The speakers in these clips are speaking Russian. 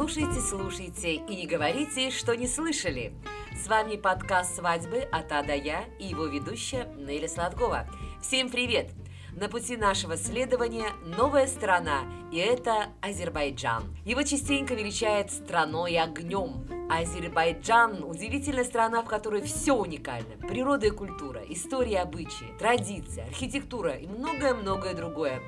Слушайте, слушайте и не говорите, что не слышали. С вами подкаст «Свадьбы» от А до Я и его ведущая Нелли Сладкова. Всем привет! На пути нашего следования новая страна, и это Азербайджан. Его частенько величает страной огнем. Азербайджан – удивительная страна, в которой все уникально. Природа и культура, история и обычаи, традиции, архитектура и многое-многое другое.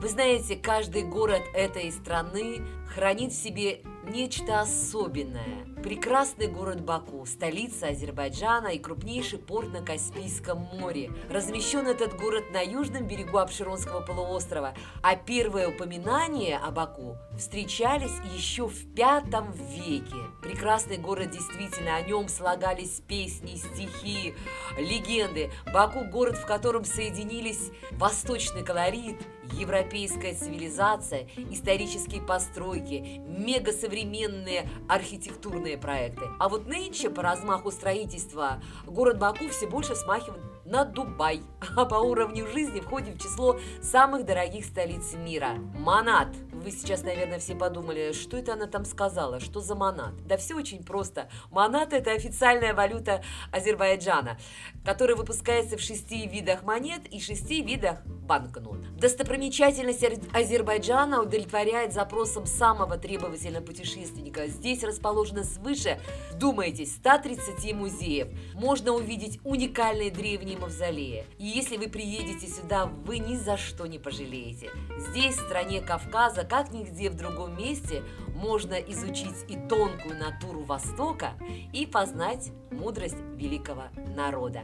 Вы знаете, каждый город этой страны хранит в себе нечто особенное. Прекрасный город Баку, столица Азербайджана и крупнейший порт на Каспийском море. Размещен этот город на южном берегу Абширонского полуострова, а первые упоминания о Баку встречались еще в пятом веке. Прекрасный город действительно, о нем слагались песни, стихи, легенды. Баку – город, в котором соединились восточный колорит, европейская цивилизация, исторические постройки, мегасовременные архитектурные проекты. А вот нынче по размаху строительства город Баку все больше смахивает на Дубай, а по уровню жизни входит в число самых дорогих столиц мира. Манат. Вы сейчас, наверное, все подумали, что это она там сказала, что за манат? Да все очень просто. Манат – это официальная валюта Азербайджана, которая выпускается в шести видах монет и шести видах банкнот. Достопримечательность Азербайджана удовлетворяет запросам самого требовательного путешественника. Здесь расположено свыше, думаетесь, 130 музеев. Можно увидеть уникальные древние мавзолеи. И если вы приедете сюда, вы ни за что не пожалеете. Здесь, в стране Кавказа, как нигде в другом месте, можно изучить и тонкую натуру Востока, и познать мудрость великого народа.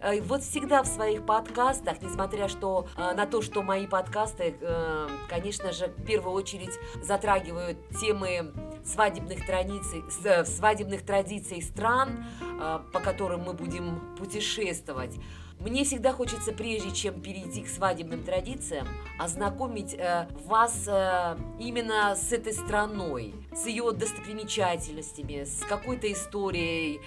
Э, вот всегда в своих подкастах, несмотря что, э, на то, что мои подкасты, э, конечно же, в первую очередь затрагивают темы свадебных традиций, свадебных традиций стран, по которым мы будем путешествовать, мне всегда хочется, прежде чем перейти к свадебным традициям, ознакомить э, вас э, именно с этой страной, с ее достопримечательностями, с какой-то историей,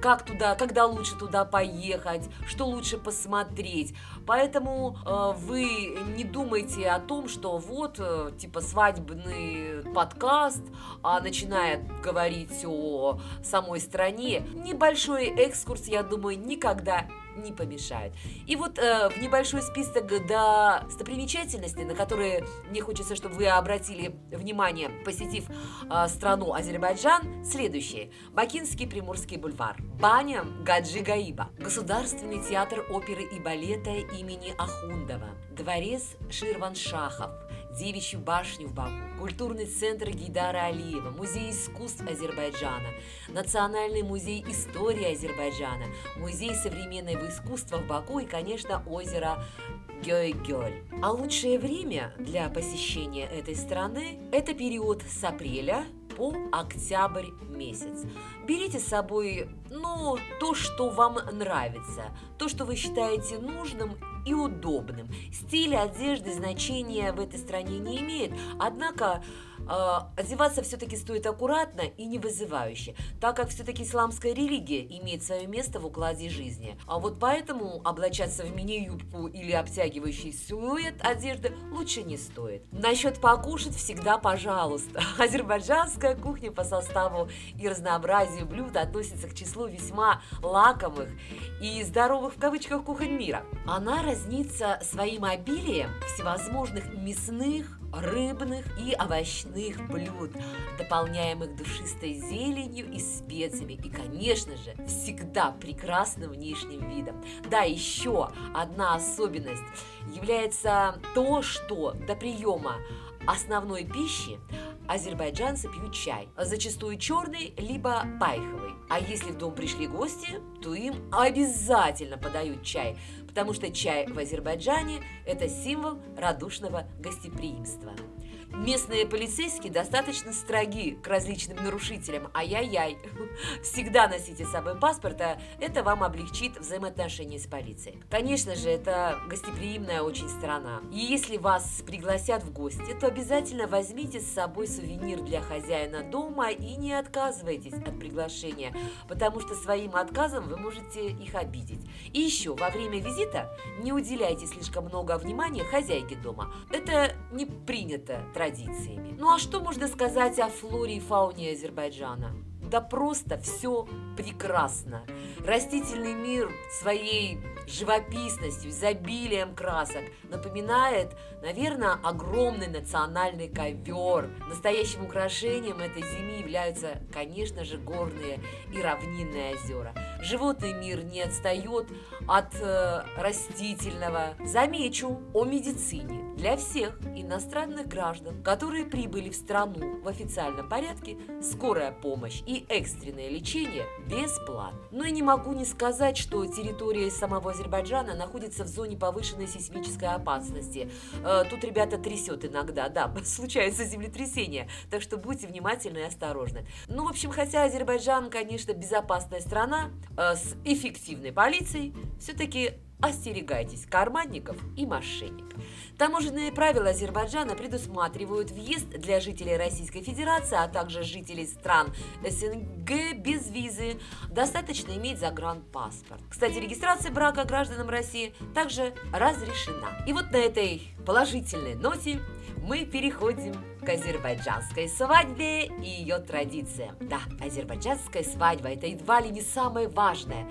как туда, когда лучше туда поехать, что лучше посмотреть. Поэтому э, вы не думайте о том, что вот, э, типа, свадебный подкаст, а начинает говорить о самой стране. Небольшой экскурс, я думаю, никогда не помешает. И вот э, в небольшой список достопримечательностей, на которые мне хочется, чтобы вы обратили внимание, посетив э, страну Азербайджан, следующие. Бакинский Приморский бульвар, баня Гаджи Гаиба, Государственный театр оперы и балета имени Ахундова, дворец Ширваншахов, Девичью башню в Баку, культурный центр Гидара Алиева, музей искусств Азербайджана, Национальный музей истории Азербайджана, музей современного искусства в Баку и, конечно, озеро Гёй-Гёль. А лучшее время для посещения этой страны – это период с апреля по октябрь месяц. Берите с собой, ну, то, что вам нравится, то, что вы считаете нужным и удобным. Стиль одежды значения в этой стране не имеет, однако одеваться все-таки стоит аккуратно и не вызывающе, так как все-таки исламская религия имеет свое место в укладе жизни. А вот поэтому облачаться в мини-юбку или обтягивающий силуэт одежды лучше не стоит. Насчет покушать всегда пожалуйста. Азербайджанская кухня по составу и разнообразию блюд относится к числу весьма лакомых и здоровых в кавычках кухонь мира. Она разнится своим обилием всевозможных мясных, рыбных и овощных блюд, дополняемых душистой зеленью и специями, и, конечно же, всегда прекрасным внешним видом. Да, еще одна особенность является то, что до приема основной пищи азербайджанцы пьют чай, зачастую черный, либо пайховый. А если в дом пришли гости, то им обязательно подают чай, потому что чай в Азербайджане – это символ радушного гостеприимства. Местные полицейские достаточно строги к различным нарушителям. Ай-яй-яй. Всегда носите с собой паспорт, а это вам облегчит взаимоотношения с полицией. Конечно же, это гостеприимная очень страна. И если вас пригласят в гости, то обязательно возьмите с собой сувенир для хозяина дома и не отказывайтесь от приглашения, потому что своим отказом вы можете их обидеть. И еще, во время визита не уделяйте слишком много внимания хозяйке дома. Это не принято традиция традициями. Ну а что можно сказать о флоре и фауне Азербайджана? Да просто все прекрасно. Растительный мир своей живописностью, изобилием красок напоминает, наверное, огромный национальный ковер. Настоящим украшением этой зимы являются, конечно же, горные и равнинные озера. Животный мир не отстает от э, растительного. Замечу о медицине. Для всех иностранных граждан, которые прибыли в страну в официальном порядке, скорая помощь и экстренное лечение бесплатно. Но и не могу не сказать, что территория самого Азербайджана находится в зоне повышенной сейсмической опасности. Э, тут ребята трясет иногда, да, случаются землетрясения, так что будьте внимательны и осторожны. Ну, в общем, хотя Азербайджан, конечно, безопасная страна э, с эффективной полицией, все-таки Остерегайтесь карманников и мошенников. Таможенные правила Азербайджана предусматривают въезд для жителей Российской Федерации, а также жителей стран СНГ без визы. Достаточно иметь загранпаспорт. Кстати, регистрация брака гражданам России также разрешена. И вот на этой положительной ноте мы переходим к азербайджанской свадьбе и ее традициям. Да, азербайджанская свадьба – это едва ли не самое важное,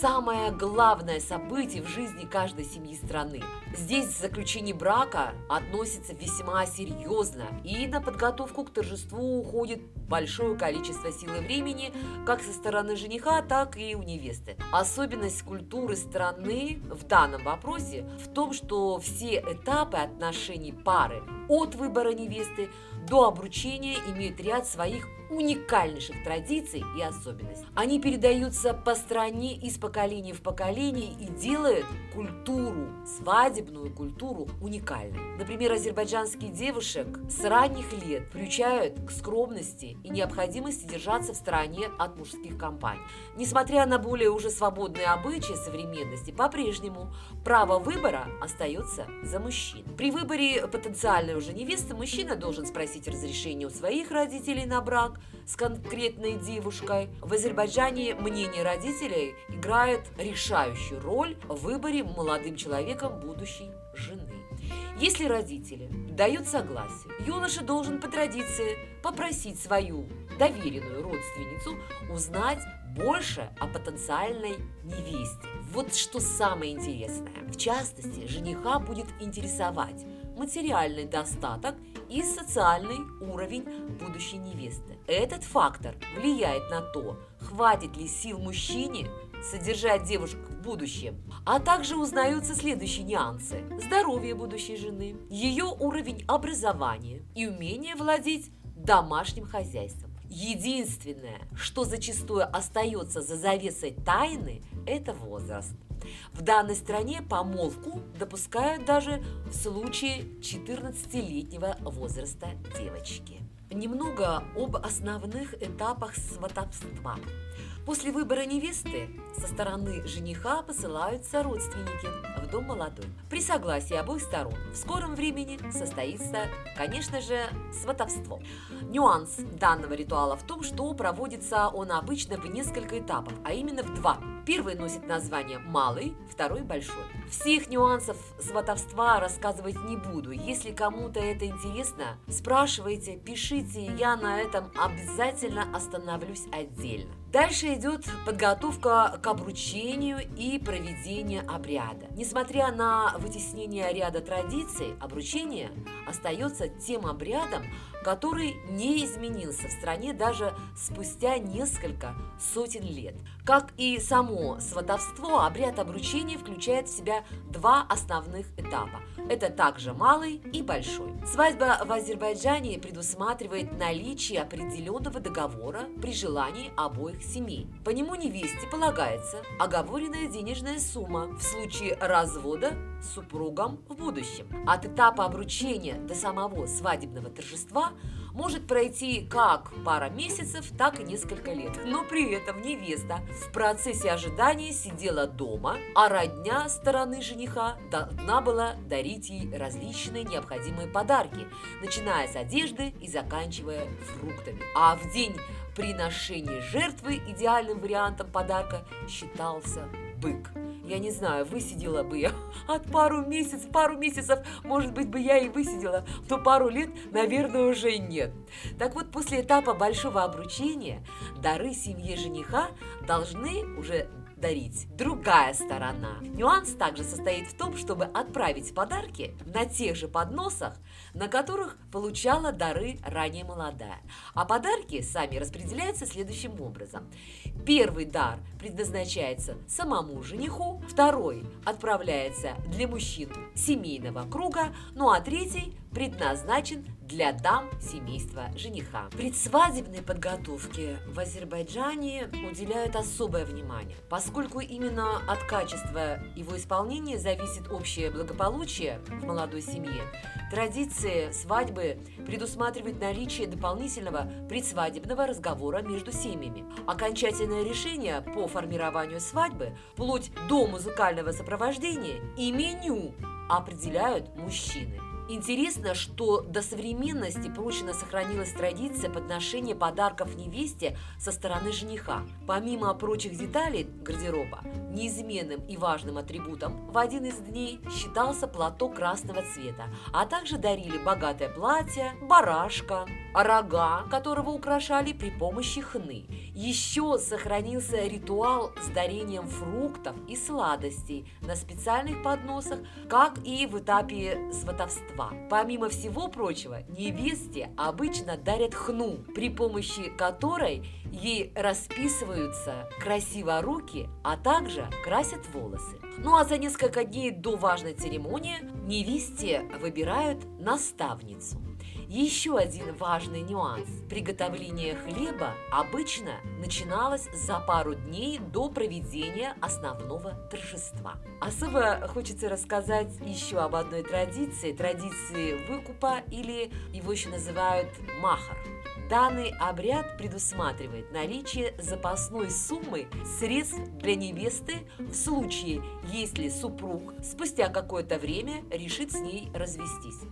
самое главное событие в жизни каждой семьи страны. Здесь заключение брака относится весьма серьезно, и на подготовку к торжеству уходит большое количество сил и времени как со стороны жениха, так и у невесты. Особенность культуры страны в данном вопросе в том, что все этапы отношений пары от выбора невесты до обручения имеют ряд своих уникальнейших традиций и особенностей. Они передаются по стране из поколения в поколение и делают культуру, свадебную культуру уникальной. Например, азербайджанских девушек с ранних лет приучают к скромности и необходимости держаться в стороне от мужских компаний. Несмотря на более уже свободные обычаи современности, по-прежнему право выбора остается за мужчин. При выборе потенциальной уже невесты мужчина должен спросить разрешение у своих родителей на брак, с конкретной девушкой. В Азербайджане мнение родителей играет решающую роль в выборе молодым человеком будущей жены. Если родители дают согласие, юноша должен по традиции попросить свою доверенную родственницу узнать больше о потенциальной невесте. Вот что самое интересное. В частности, жениха будет интересовать материальный достаток и социальный уровень будущей невесты. Этот фактор влияет на то, хватит ли сил мужчине содержать девушку будущем, а также узнаются следующие нюансы. Здоровье будущей жены, ее уровень образования и умение владеть домашним хозяйством. Единственное, что зачастую остается за завесой тайны, это возраст. В данной стране помолвку допускают даже в случае 14-летнего возраста девочки. Немного об основных этапах сватовства. После выбора невесты со стороны жениха посылаются родственники в дом молодой. При согласии обоих сторон в скором времени состоится, конечно же, сватовство. Нюанс данного ритуала в том, что проводится он обычно в несколько этапов, а именно в два. Первый носит название «малый», второй «большой». Всех нюансов сватовства рассказывать не буду. Если кому-то это интересно, спрашивайте, пишите, я на этом обязательно остановлюсь отдельно. Дальше идет подготовка к обручению и проведение обряда. Несмотря на вытеснение ряда традиций, обручение остается тем обрядом, который не изменился в стране даже спустя несколько сотен лет. Как и само сватовство, обряд обручения включает в себя два основных этапа. Это также малый и большой. Свадьба в Азербайджане предусматривает наличие определенного договора при желании обоих семей. По нему невесте полагается оговоренная денежная сумма в случае развода с супругом в будущем. От этапа обручения до самого свадебного торжества может пройти как пара месяцев, так и несколько лет. Но при этом невеста в процессе ожидания сидела дома, а родня стороны жениха должна была дарить ей различные необходимые подарки, начиная с одежды и заканчивая фруктами. А в день приношения жертвы идеальным вариантом подарка считался бык. я не знаю, высидела бы я от пару месяцев, пару месяцев, может быть, бы я и высидела, то пару лет, наверное, уже нет. Так вот, после этапа большого обручения дары семье жениха должны уже дарить другая сторона. Нюанс также состоит в том, чтобы отправить подарки на тех же подносах, на которых получала дары ранее молодая. А подарки сами распределяются следующим образом. Первый дар предназначается самому жениху, второй отправляется для мужчин семейного круга, ну а третий предназначен для дам семейства жениха. Предсвадебной подготовке в Азербайджане уделяют особое внимание, поскольку именно от качества его исполнения зависит общее благополучие в молодой семье. Традиция свадьбы предусматривает наличие дополнительного предсвадебного разговора между семьями. Окончательное решение по формированию свадьбы, вплоть до музыкального сопровождения и меню определяют мужчины. Интересно, что до современности прочно сохранилась традиция подношения подарков невесте со стороны жениха. Помимо прочих деталей гардероба, неизменным и важным атрибутом в один из дней считался платок красного цвета, а также дарили богатое платье, барашка, рога, которого украшали при помощи хны. Еще сохранился ритуал с дарением фруктов и сладостей на специальных подносах, как и в этапе сватовства. Помимо всего прочего, невесте обычно дарят хну, при помощи которой ей расписываются красиво руки, а также красят волосы. Ну а за несколько дней до важной церемонии невесте выбирают наставницу. Еще один важный нюанс. Приготовление хлеба обычно начиналось за пару дней до проведения основного торжества. Особо хочется рассказать еще об одной традиции, традиции выкупа или его еще называют махар. Данный обряд предусматривает наличие запасной суммы средств для невесты в случае, если супруг спустя какое-то время решит с ней развестись.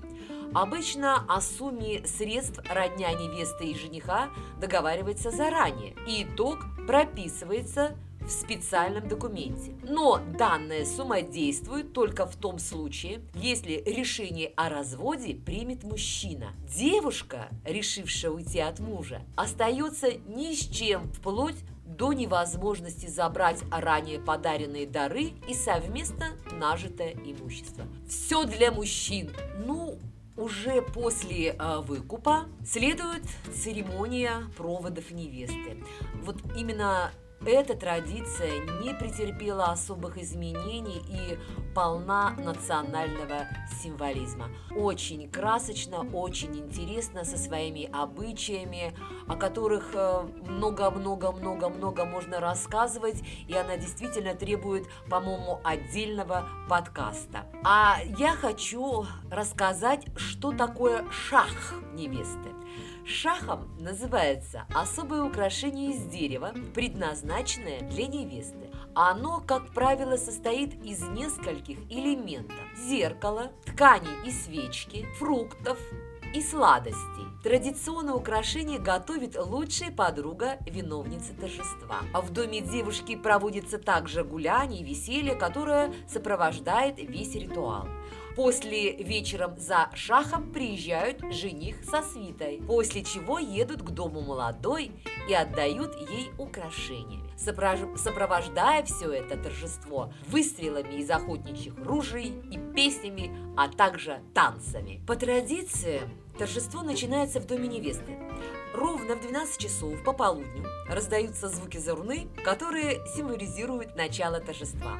Обычно о сумме средств родня невесты и жениха договаривается заранее, и итог прописывается в специальном документе. Но данная сумма действует только в том случае, если решение о разводе примет мужчина. Девушка, решившая уйти от мужа, остается ни с чем вплоть до невозможности забрать ранее подаренные дары и совместно нажитое имущество. Все для мужчин. Ну, уже после э, выкупа следует церемония проводов невесты. Вот именно эта традиция не претерпела особых изменений и полна национального символизма. Очень красочно, очень интересно, со своими обычаями, о которых э, много-много-много-много можно рассказывать, и она действительно требует, по-моему, отдельного подкаста. А я хочу рассказать, что такое шах невесты. Шахом называется особое украшение из дерева, предназначенное для невесты. Оно, как правило, состоит из нескольких элементов. Зеркало, ткани и свечки, фруктов, и сладостей. Традиционное украшение готовит лучшая подруга виновницы торжества. В доме девушки проводится также гуляние и веселье, которое сопровождает весь ритуал. После вечером за шахом приезжают жених со свитой, после чего едут к дому молодой и отдают ей украшения, сопровождая все это торжество выстрелами из охотничьих ружей и песнями, а также танцами. По традиции, торжество начинается в доме невесты. Ровно в 12 часов по полудню раздаются звуки зурны, которые символизируют начало торжества.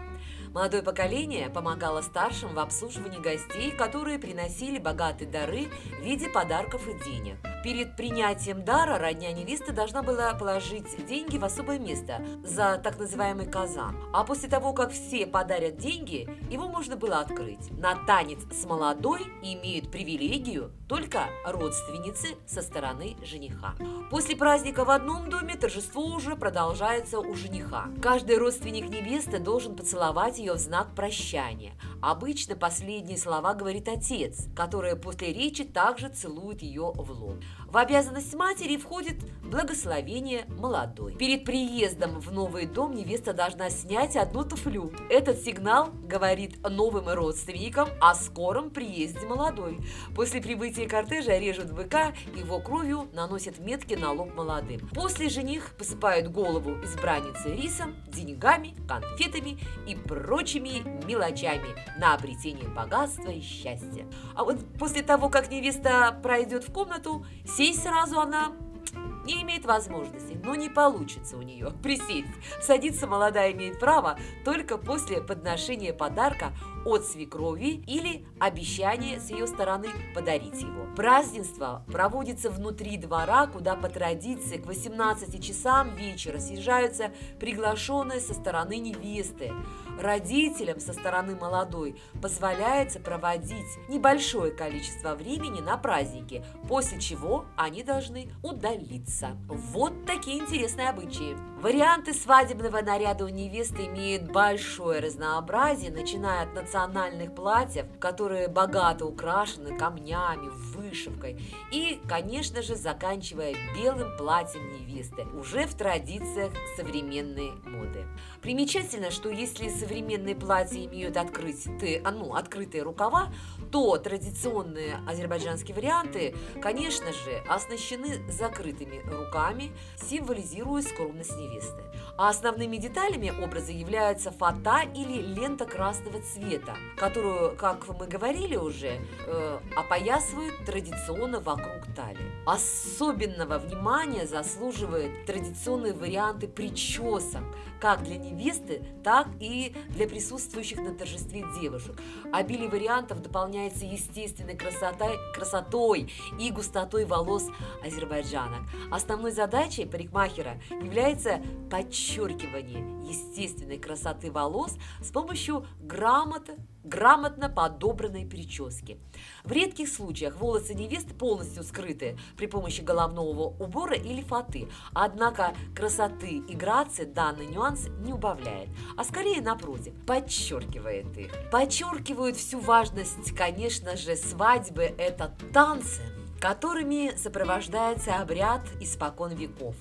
Молодое поколение помогало старшим в обслуживании гостей, которые приносили богатые дары в виде подарков и денег. Перед принятием дара родня невесты должна была положить деньги в особое место за так называемый казан. А после того, как все подарят деньги, его можно было открыть. На танец с молодой имеют привилегию только родственницы со стороны жениха. После праздника в одном доме торжество уже продолжается у жениха. Каждый родственник невесты должен поцеловать ее в знак прощания. Обычно последние слова говорит отец, который после речи также целует ее в лоб. В обязанность матери входит благословение молодой. Перед приездом в новый дом невеста должна снять одну туфлю. Этот сигнал говорит новым родственникам о скором приезде молодой. После прибытия кортежа режут быка, его кровью наносят метки на лоб молодым. После жених посыпают голову избранницы рисом, деньгами, конфетами и прочими мелочами на обретение богатства и счастья. А вот после того, как невеста пройдет в комнату, сесть сразу она не имеет возможности, но не получится у нее присесть. Садиться молодая имеет право только после подношения подарка от свекрови или обещания с ее стороны подарить его. Празднество проводится внутри двора, куда по традиции к 18 часам вечера съезжаются приглашенные со стороны невесты. Родителям со стороны молодой позволяется проводить небольшое количество времени на празднике, после чего они должны удалиться. Вот такие интересные обычаи. Варианты свадебного наряда у невесты имеют большое разнообразие, начиная от национальных платьев, которые богато украшены камнями, вышивкой, и, конечно же, заканчивая белым платьем невесты, уже в традициях современной моды. Примечательно, что если современные платья имеют открытые, а, ну, открытые рукава, то традиционные азербайджанские варианты, конечно же, оснащены закрытыми руками, символизируя скромность невесты. А основными деталями образа являются фата или лента красного цвета, которую, как мы говорили уже, э, опоясывают традиционно вокруг талии. Особенного внимания заслуживают традиционные варианты причесок, как для невесты, так и для присутствующих на торжестве девушек. Обилие вариантов дополняется естественной красотой, красотой и густотой волос азербайджанок. Основной задачей парикмахера является подчеркивание естественной красоты волос с помощью грамоты, грамотно подобранной прически. В редких случаях волосы невесты полностью скрыты при помощи головного убора или фаты, однако красоты и грации данный нюанс не убавляет, а скорее напротив, подчеркивает их. Подчеркивают всю важность, конечно же, свадьбы – это танцы, которыми сопровождается обряд испокон веков.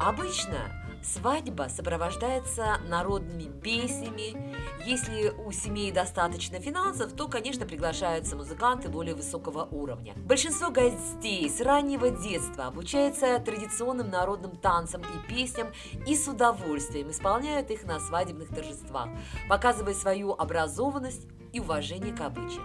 Обычно Свадьба сопровождается народными песнями. Если у семьи достаточно финансов, то, конечно, приглашаются музыканты более высокого уровня. Большинство гостей с раннего детства обучаются традиционным народным танцам и песням и с удовольствием исполняют их на свадебных торжествах, показывая свою образованность и уважение к обычаям.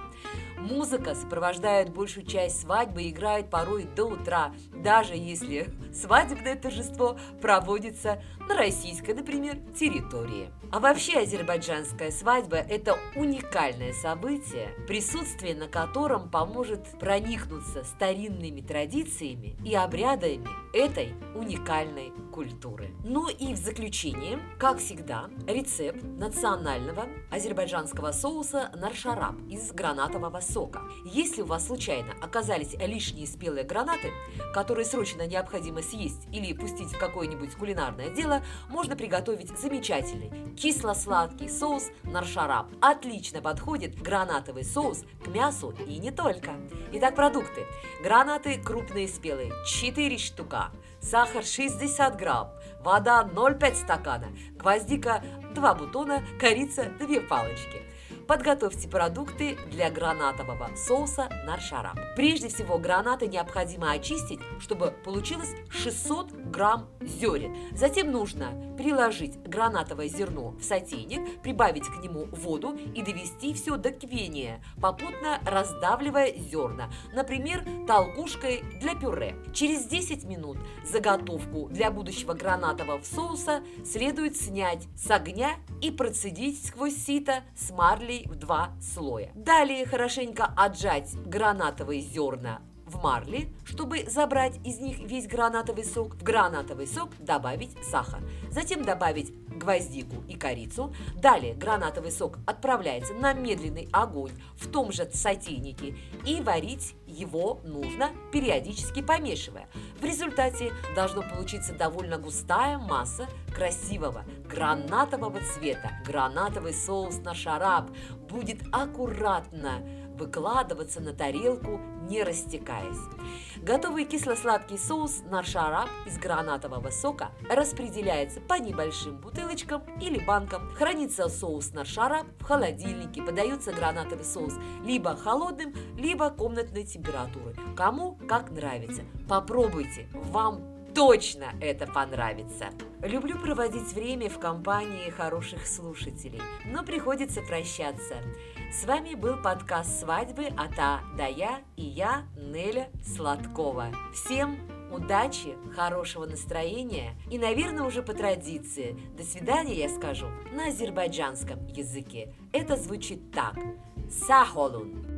Музыка сопровождает большую часть свадьбы и играет порой до утра, даже если свадебное торжество проводится на российской, например, территории. А вообще азербайджанская свадьба – это уникальное событие, присутствие на котором поможет проникнуться старинными традициями и обрядами этой уникальной культуры. Ну и в заключение, как всегда, рецепт национального азербайджанского соуса наршараб из гранатового сока. Если у вас случайно оказались лишние спелые гранаты, которые срочно необходимо съесть или пустить в какое-нибудь кулинарное дело, можно приготовить замечательный кисло-сладкий соус наршараб. Отлично подходит гранатовый соус к мясу и не только. Итак, продукты. Гранаты крупные спелые, 4 штука сахар 60 грамм, вода 0,5 стакана, гвоздика 2 бутона, корица 2 палочки. Подготовьте продукты для гранатового соуса наршараб. Прежде всего гранаты необходимо очистить, чтобы получилось 600 грамм зерен. Затем нужно приложить гранатовое зерно в сотейник, прибавить к нему воду и довести все до кипения, попутно раздавливая зерна, например, толкушкой для пюре. Через 10 минут заготовку для будущего гранатового соуса следует снять с огня и процедить сквозь сито с марлей в два слоя. Далее хорошенько отжать гранатовые зерна в марли, чтобы забрать из них весь гранатовый сок. В гранатовый сок добавить сахар. Затем добавить гвоздику и корицу. Далее гранатовый сок отправляется на медленный огонь в том же сотейнике и варить его нужно периодически помешивая. В результате должно получиться довольно густая масса красивого гранатового цвета. Гранатовый соус на шараб будет аккуратно выкладываться на тарелку, не растекаясь. Готовый кисло-сладкий соус на шарап из гранатового сока распределяется по небольшим бутылочкам или банкам. Хранится соус на шарап в холодильнике, подается гранатовый соус либо холодным, либо комнатной температуры. Кому как нравится. Попробуйте, вам точно это понравится. Люблю проводить время в компании хороших слушателей, но приходится прощаться. С вами был подкаст «Свадьбы» от А до Я и я, Неля Сладкова. Всем удачи, хорошего настроения и, наверное, уже по традиции, до свидания я скажу на азербайджанском языке. Это звучит так. Сахолун.